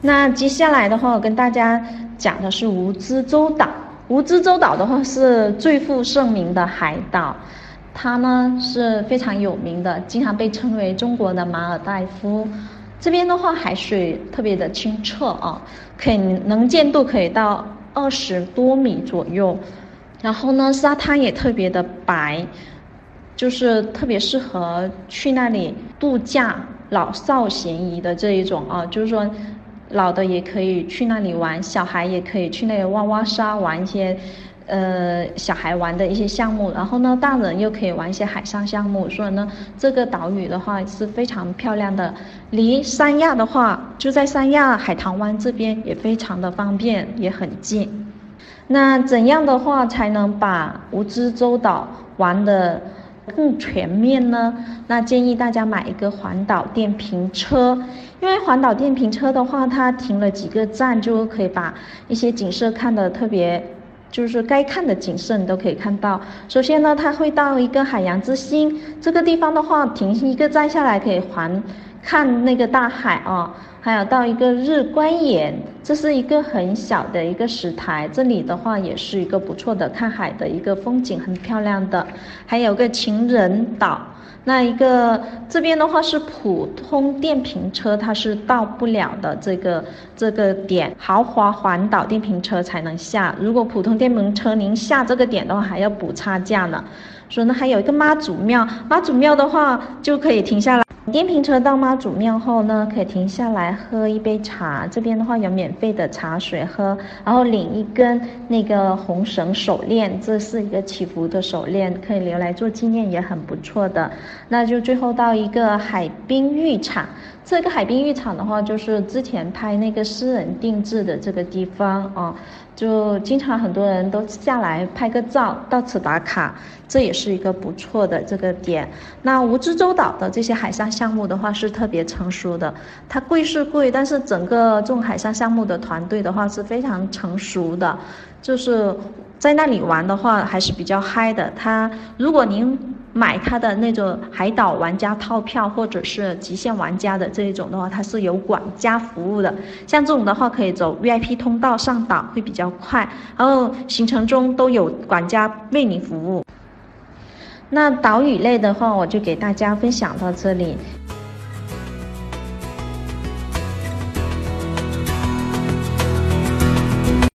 那接下来的话，我跟大家讲的是蜈支洲岛。蜈支洲岛的话是最负盛名的海岛，它呢是非常有名的，经常被称为中国的马尔代夫。这边的话海水特别的清澈啊，可以能见度可以到二十多米左右，然后呢沙滩也特别的白，就是特别适合去那里度假，老少咸宜的这一种啊，就是说。老的也可以去那里玩，小孩也可以去那里挖挖沙，玩一些，呃，小孩玩的一些项目。然后呢，大人又可以玩一些海上项目。所以呢，这个岛屿的话是非常漂亮的。离三亚的话，就在三亚海棠湾这边，也非常的方便，也很近。那怎样的话才能把蜈支洲岛玩的？更全面呢，那建议大家买一个环岛电瓶车，因为环岛电瓶车的话，它停了几个站就可以把一些景色看得特别，就是该看的景色你都可以看到。首先呢，它会到一个海洋之心这个地方的话，停一个站下来可以环看那个大海啊。还有到一个日观岩，这是一个很小的一个石台，这里的话也是一个不错的看海的一个风景，很漂亮的。还有个情人岛，那一个这边的话是普通电瓶车，它是到不了的这个这个点，豪华环岛电瓶车才能下。如果普通电瓶车您下这个点的话，还要补差价呢。所以呢，还有一个妈祖庙，妈祖庙的话就可以停下来。电瓶车到妈祖庙后呢，可以停下来喝一杯茶。这边的话有免费的茶水喝，然后领一根那个红绳手链，这是一个祈福的手链，可以留来做纪念，也很不错的。那就最后到一个海滨浴场，这个海滨浴场的话，就是之前拍那个私人定制的这个地方啊。就经常很多人都下来拍个照，到此打卡，这也是一个不错的这个点。那蜈支洲岛的这些海上项目的话是特别成熟的，它贵是贵，但是整个这种海上项目的团队的话是非常成熟的，就是在那里玩的话还是比较嗨的。它如果您。买它的那种海岛玩家套票，或者是极限玩家的这一种的话，它是有管家服务的。像这种的话，可以走 VIP 通道上岛，会比较快。然后行程中都有管家为您服务。那岛屿类的话，我就给大家分享到这里。